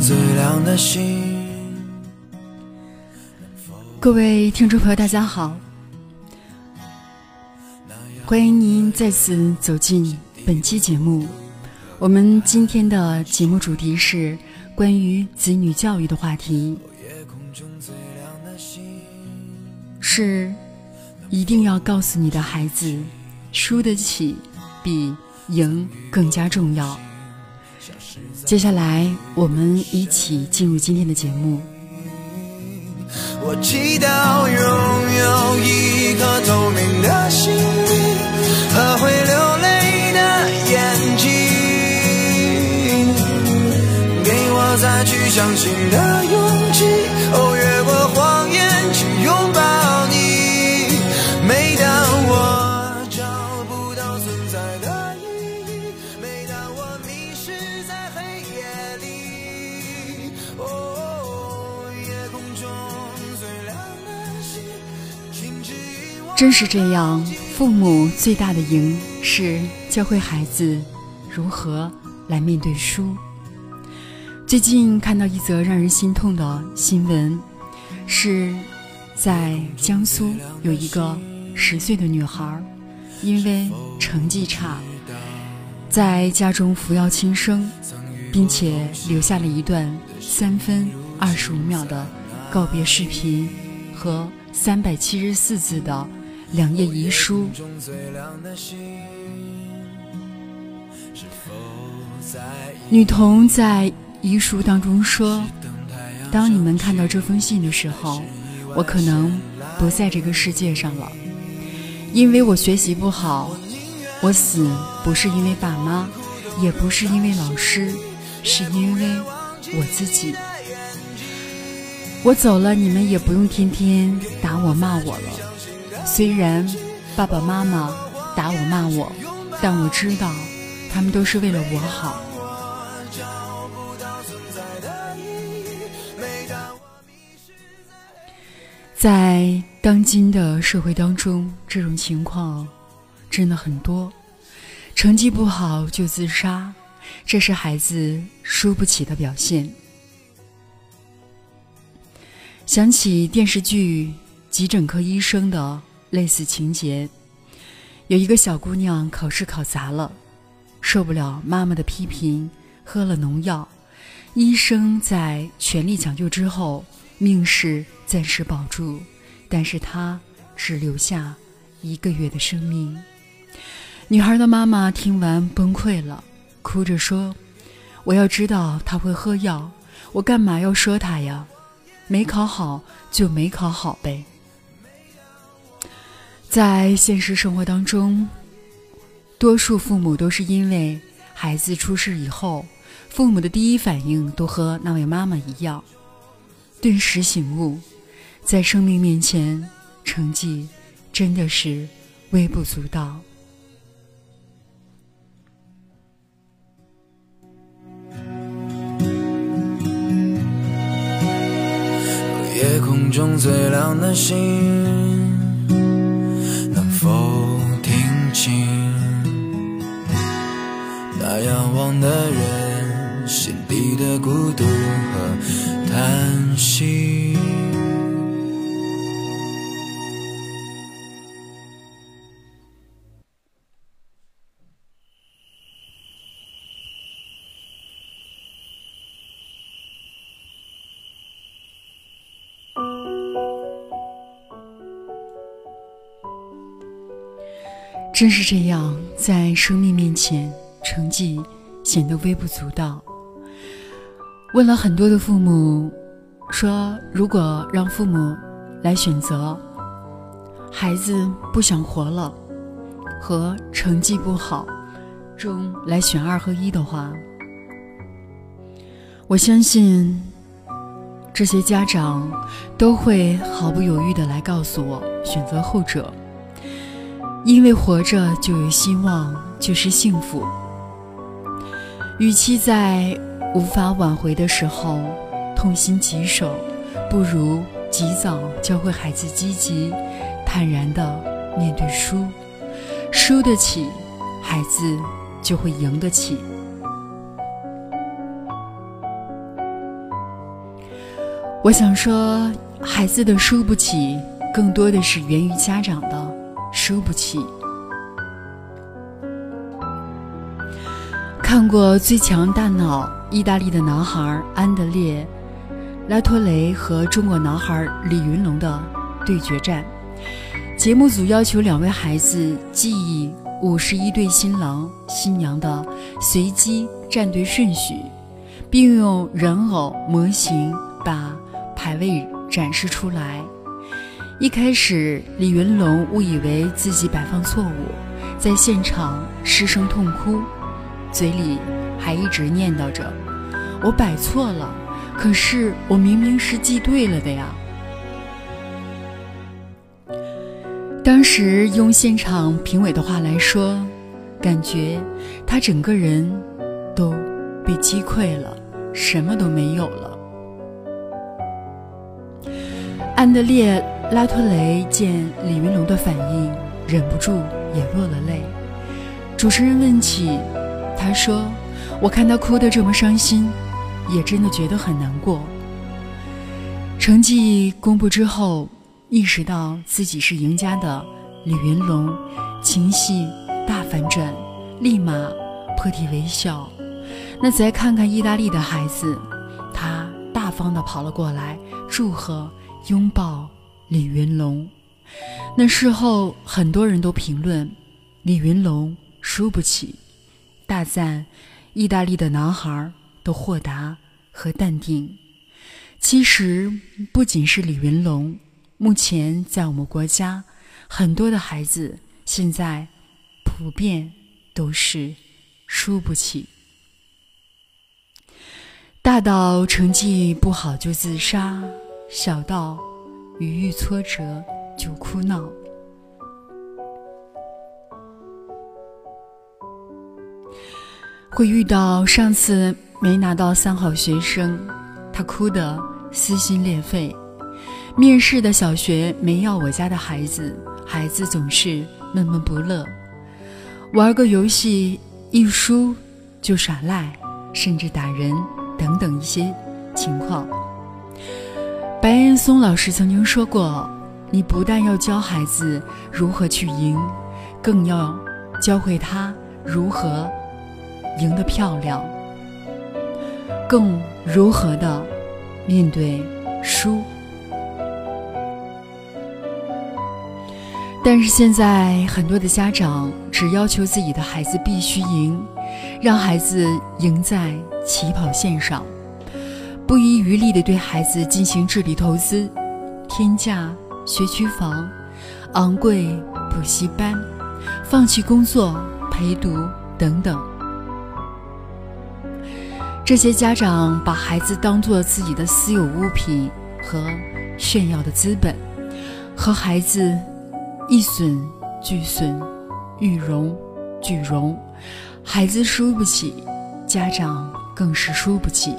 最亮的星。各位听众朋友，大家好，欢迎您再次走进本期节目。我们今天的节目主题是关于子女教育的话题，是一定要告诉你的孩子，输得起比赢更加重要。接下来，我们一起进入今天的节目。我祈祷拥有一颗透明的心灵和会流泪的眼睛，给我再去相信的勇气。真是这样，父母最大的赢是教会孩子如何来面对输。最近看到一则让人心痛的新闻，是在江苏有一个十岁的女孩，因为成绩差，在家中服药轻生，并且留下了一段三分二十五秒的告别视频和三百七十四字的两页遗书。女童在遗书当中说：“当你们看到这封信的时候，我可能不在这个世界上了，因为我学习不好。我死不是因为爸妈，也不是因为老师，是因为我自己。我走了，你们也不用天天打我骂我了。虽然爸爸妈妈打我骂我，但我知道他们都是为了我好。”在当今的社会当中，这种情况真的很多。成绩不好就自杀，这是孩子输不起的表现。想起电视剧《急诊科医生》的类似情节，有一个小姑娘考试考砸了，受不了妈妈的批评，喝了农药。医生在全力抢救之后，命是暂时保住，但是她只留下一个月的生命。女孩的妈妈听完崩溃了，哭着说：“我要知道他会喝药，我干嘛要说他呀？没考好就没考好呗。”在现实生活当中，多数父母都是因为孩子出事以后，父母的第一反应都和那位妈妈一样，顿时醒悟，在生命面前，成绩真的是微不足道。夜空中最亮的星，情那仰望的人心底的孤独和叹息？真是这样，在生命面前，成绩显得微不足道。问了很多的父母，说如果让父母来选择，孩子不想活了和成绩不好中来选二和一的话，我相信这些家长都会毫不犹豫的来告诉我选择后者。因为活着就有希望，就是幸福。与其在无法挽回的时候痛心疾首，不如及早教会孩子积极、坦然的面对输。输得起，孩子就会赢得起。我想说，孩子的输不起，更多的是源于家长的输不起。看过《最强大脑》，意大利的男孩安德烈·拉托雷和中国男孩李云龙的对决战。节目组要求两位孩子记忆五十一对新郎新娘的随机站队顺序，并用人偶模型把排位展示出来。一开始，李云龙误以为自己摆放错误，在现场失声痛哭。嘴里还一直念叨着：“我摆错了，可是我明明是记对了的呀。”当时用现场评委的话来说，感觉他整个人都被击溃了，什么都没有了。安德烈·拉托雷见李云龙的反应，忍不住也落了泪。主持人问起。他说：“我看他哭得这么伤心，也真的觉得很难过。”成绩公布之后，意识到自己是赢家的李云龙，情绪大反转，立马破涕为笑。那再看看意大利的孩子，他大方地跑了过来，祝贺、拥抱李云龙。那事后，很多人都评论李云龙输不起。大赞，意大利的男孩都豁达和淡定。其实不仅是李云龙，目前在我们国家，很多的孩子现在普遍都是输不起。大到成绩不好就自杀，小到遇遇挫折就哭闹。会遇到上次没拿到三好学生，他哭得撕心裂肺；面试的小学没要我家的孩子，孩子总是闷闷不乐；玩个游戏一输就耍赖，甚至打人等等一些情况。白岩松老师曾经说过：“你不但要教孩子如何去赢，更要教会他如何。”赢得漂亮，更如何的面对输？但是现在很多的家长只要求自己的孩子必须赢，让孩子赢在起跑线上，不遗余力的对孩子进行智力投资，天价学区房、昂贵补习班、放弃工作陪读等等。这些家长把孩子当做自己的私有物品和炫耀的资本，和孩子一损俱损，一荣俱荣，孩子输不起，家长更是输不起。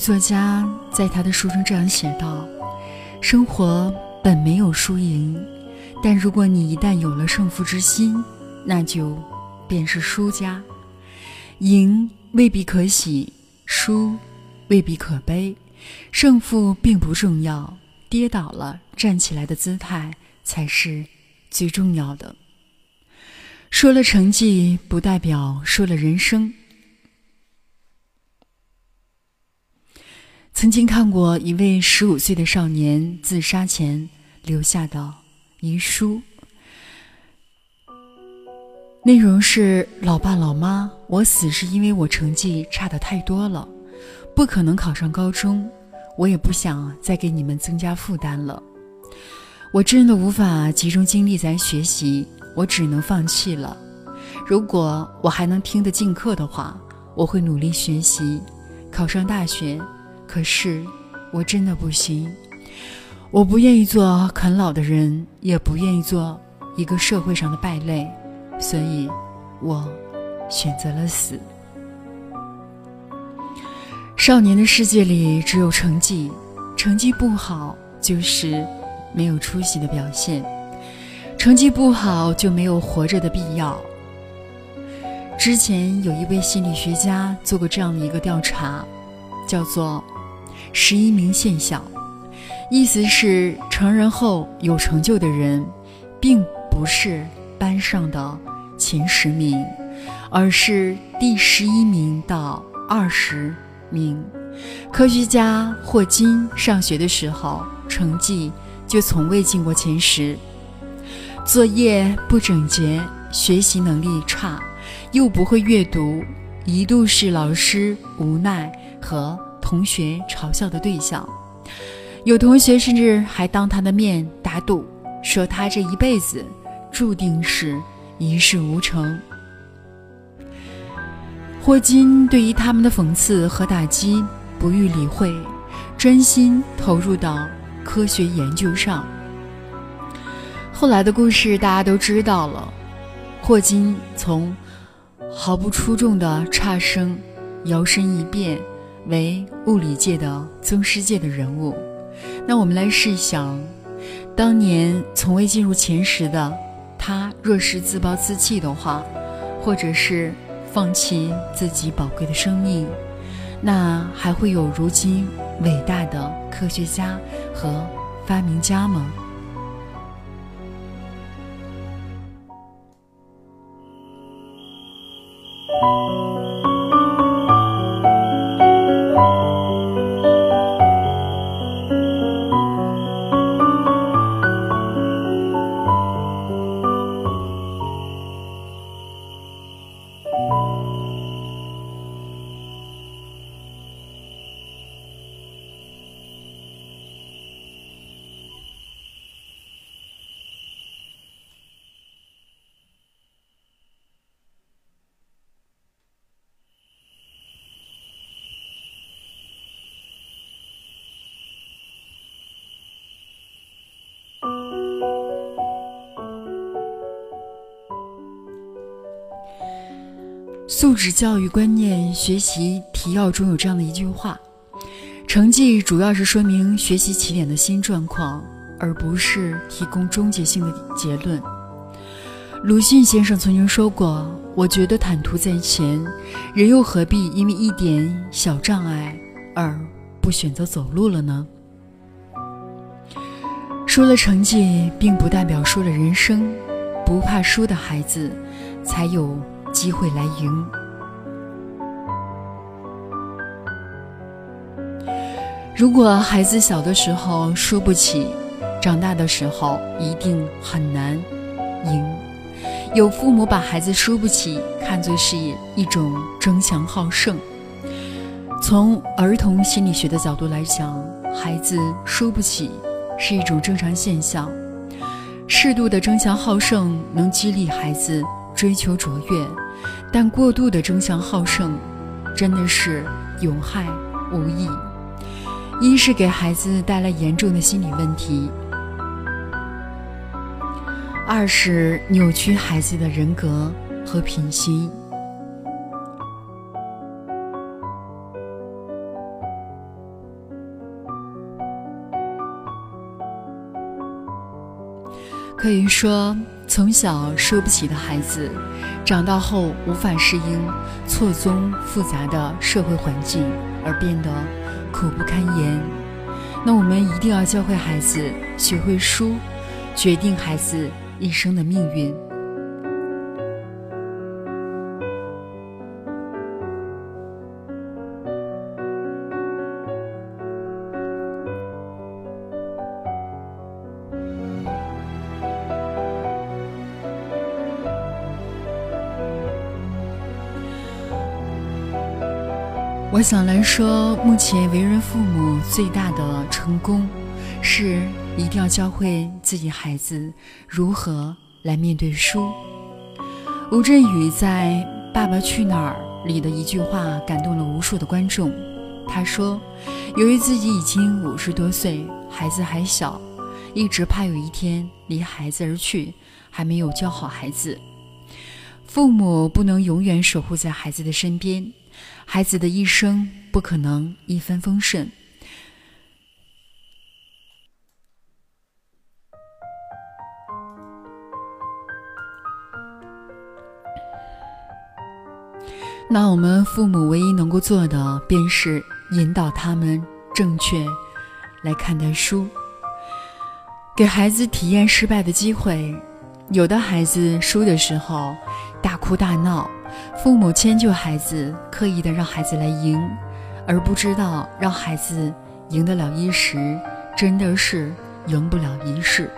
作家在他的书中这样写道：“生活本没有输赢，但如果你一旦有了胜负之心，那就便是输家。赢未必可喜，输未必可悲，胜负并不重要，跌倒了站起来的姿态才是最重要的。说了成绩，不代表说了人生。”曾经看过一位十五岁的少年自杀前留下的遗书：“内容是：老爸老妈，我死是因为我成绩差的太多了，不可能考上高中，我也不想再给你们增加负担了。我真的无法集中精力在学习，我只能放弃了。如果我还能听得进课的话，我会努力学习，考上大学。可是，我真的不行。我不愿意做啃老的人，也不愿意做一个社会上的败类。所以，我选择了死。少年的世界里只有成绩，成绩不好就是没有出息的表现，成绩不好就没有活着的必要。之前有一位心理学家做过这样的一个调查，叫做“十一名现象”，意思是成人后有成就的人，并不是班上的。前十名，而是第十一名到二十名。科学家霍金上学的时候，成绩就从未进过前十。作业不整洁，学习能力差，又不会阅读，一度是老师无奈和同学嘲笑的对象。有同学甚至还当他的面打赌，说他这一辈子注定是。一事无成。霍金对于他们的讽刺和打击不予理会，专心投入到科学研究上。后来的故事大家都知道了，霍金从毫不出众的差生，摇身一变为物理界的宗师界的人物。那我们来试想，当年从未进入前十的。他若是自暴自弃的话，或者是放弃自己宝贵的生命，那还会有如今伟大的科学家和发明家吗？素质教育观念学习提要中有这样的一句话：成绩主要是说明学习起点的新状况，而不是提供终结性的结论。鲁迅先生曾经说过：“我觉得坦途在前，人又何必因为一点小障碍而不选择走路了呢？”输了成绩，并不代表输了人生。不怕输的孩子，才有。机会来赢。如果孩子小的时候输不起，长大的时候一定很难赢。有父母把孩子输不起看作是一种争强好胜。从儿童心理学的角度来讲，孩子输不起是一种正常现象。适度的争强好胜能激励孩子追求卓越。但过度的争强好胜，真的是有害无益。一是给孩子带来严重的心理问题，二是扭曲孩子的人格和品行。可以说，从小输不起的孩子，长大后无法适应错综复杂的社会环境，而变得苦不堪言。那我们一定要教会孩子学会输，决定孩子一生的命运。我想来说，目前为人父母最大的成功，是一定要教会自己孩子如何来面对书。吴镇宇在《爸爸去哪儿》里的一句话感动了无数的观众。他说：“由于自己已经五十多岁，孩子还小，一直怕有一天离孩子而去，还没有教好孩子。父母不能永远守护在孩子的身边。”孩子的一生不可能一帆风顺。那我们父母唯一能够做的，便是引导他们正确来看待书，给孩子体验失败的机会。有的孩子输的时候大哭大闹。父母迁就孩子，刻意的让孩子来赢，而不知道让孩子赢得了一时，真的是赢不了一世。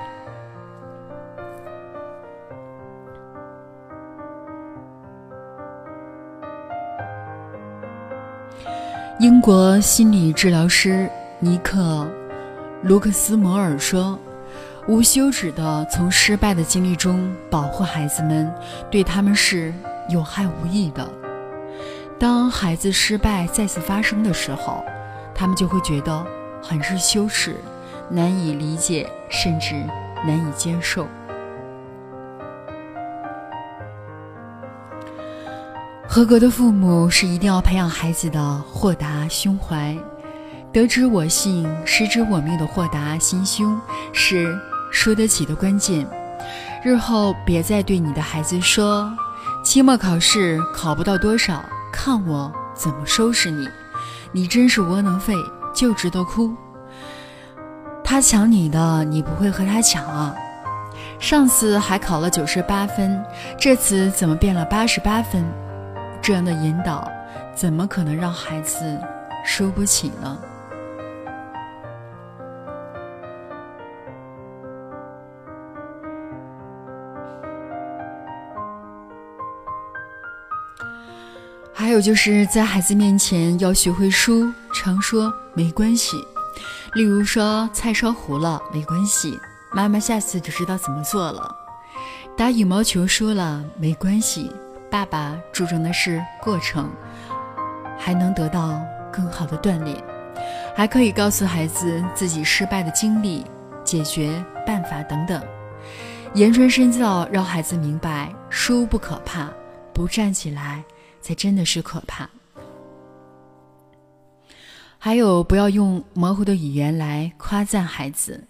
英国心理治疗师尼克·卢克斯摩尔说：“无休止的从失败的经历中保护孩子们，对他们是。”有害无益的。当孩子失败再次发生的时候，他们就会觉得很是羞耻，难以理解，甚至难以接受。合格的父母是一定要培养孩子的豁达胸怀，得之我幸，失之我命的豁达心胸是输得起的关键。日后别再对你的孩子说。期末考试考不到多少，看我怎么收拾你！你真是窝囊废，就知道哭。他抢你的，你不会和他抢啊？上次还考了九十八分，这次怎么变了八十八分？这样的引导，怎么可能让孩子输不起呢？还有就是在孩子面前要学会输，常说没关系。例如说菜烧糊了没关系，妈妈下次就知道怎么做了。打羽毛球输了没关系，爸爸注重的是过程，还能得到更好的锻炼。还可以告诉孩子自己失败的经历、解决办法等等，言传身教，让孩子明白输不可怕，不站起来。才真的是可怕。还有，不要用模糊的语言来夸赞孩子。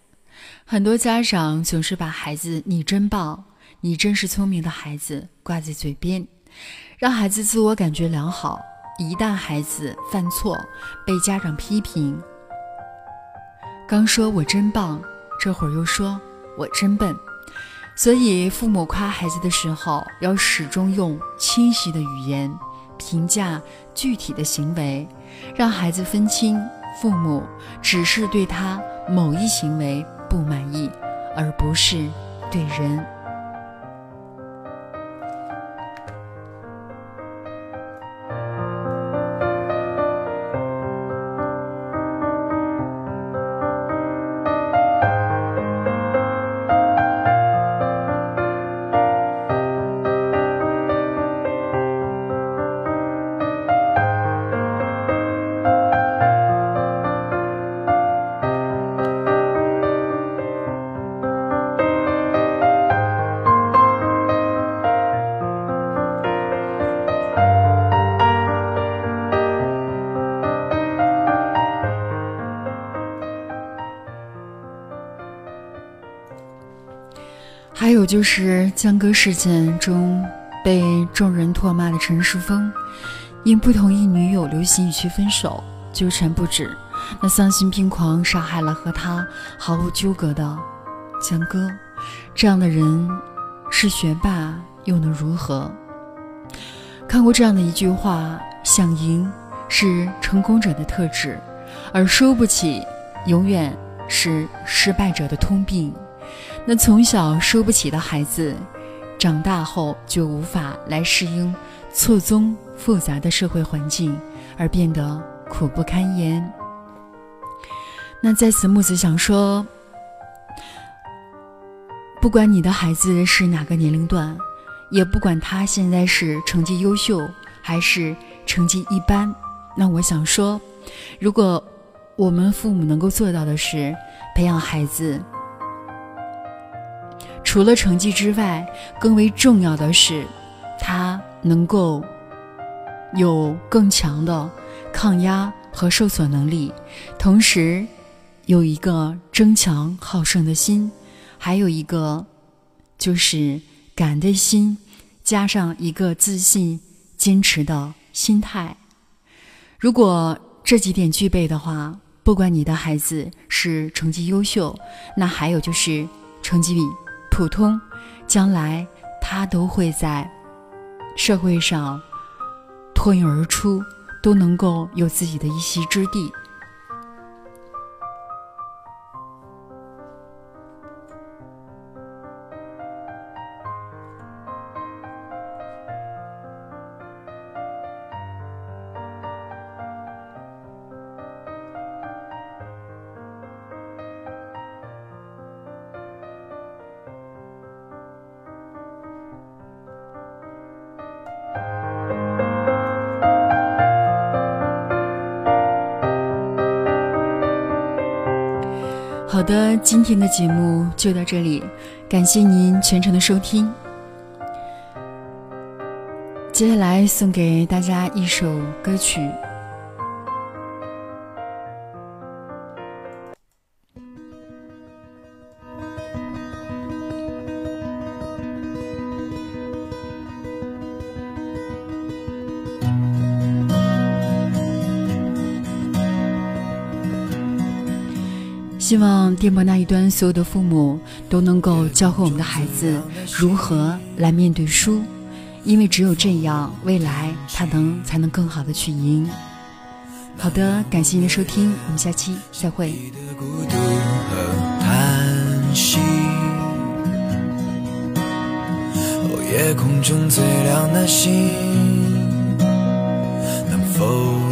很多家长总是把孩子“你真棒”“你真是聪明的孩子”挂在嘴边，让孩子自我感觉良好。一旦孩子犯错，被家长批评，刚说我真棒，这会儿又说我真笨。所以，父母夸孩子的时候，要始终用清晰的语言评价具体的行为，让孩子分清父母只是对他某一行为不满意，而不是对人。就是江歌事件中被众人唾骂的陈世峰，因不同意女友刘欣雨去分手，纠缠不止，那丧心病狂杀害了和他毫无纠葛的江歌。这样的人是学霸又能如何？看过这样的一句话：想赢是成功者的特质，而输不起永远是失败者的通病。那从小输不起的孩子，长大后就无法来适应错综复杂的社会环境而变得苦不堪言。那在此，木子想说，不管你的孩子是哪个年龄段，也不管他现在是成绩优秀还是成绩一般，那我想说，如果我们父母能够做到的是培养孩子。除了成绩之外，更为重要的是，他能够有更强的抗压和受损能力，同时有一个争强好胜的心，还有一个就是感的心，加上一个自信、坚持的心态。如果这几点具备的话，不管你的孩子是成绩优秀，那还有就是成绩比。普通，将来他都会在社会上脱颖而出，都能够有自己的一席之地。好的，今天的节目就到这里，感谢您全程的收听。接下来送给大家一首歌曲。希望电波那一端所有的父母都能够教会我们的孩子如何来面对输，因为只有这样，未来他能才能更好的去赢。好的，感谢您的收听，我们下期再会。夜空中最亮的星，能否？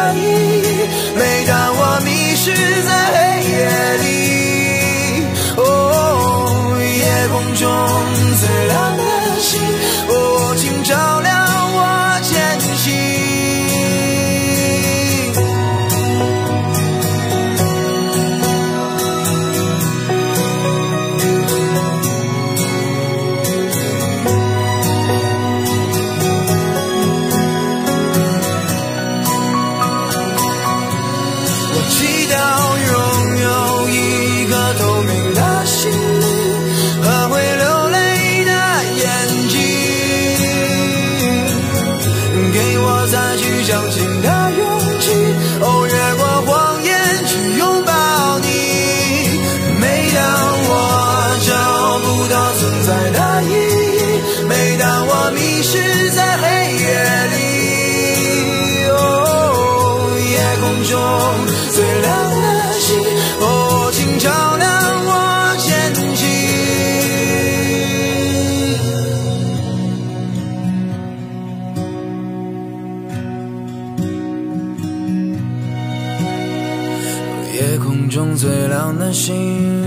心。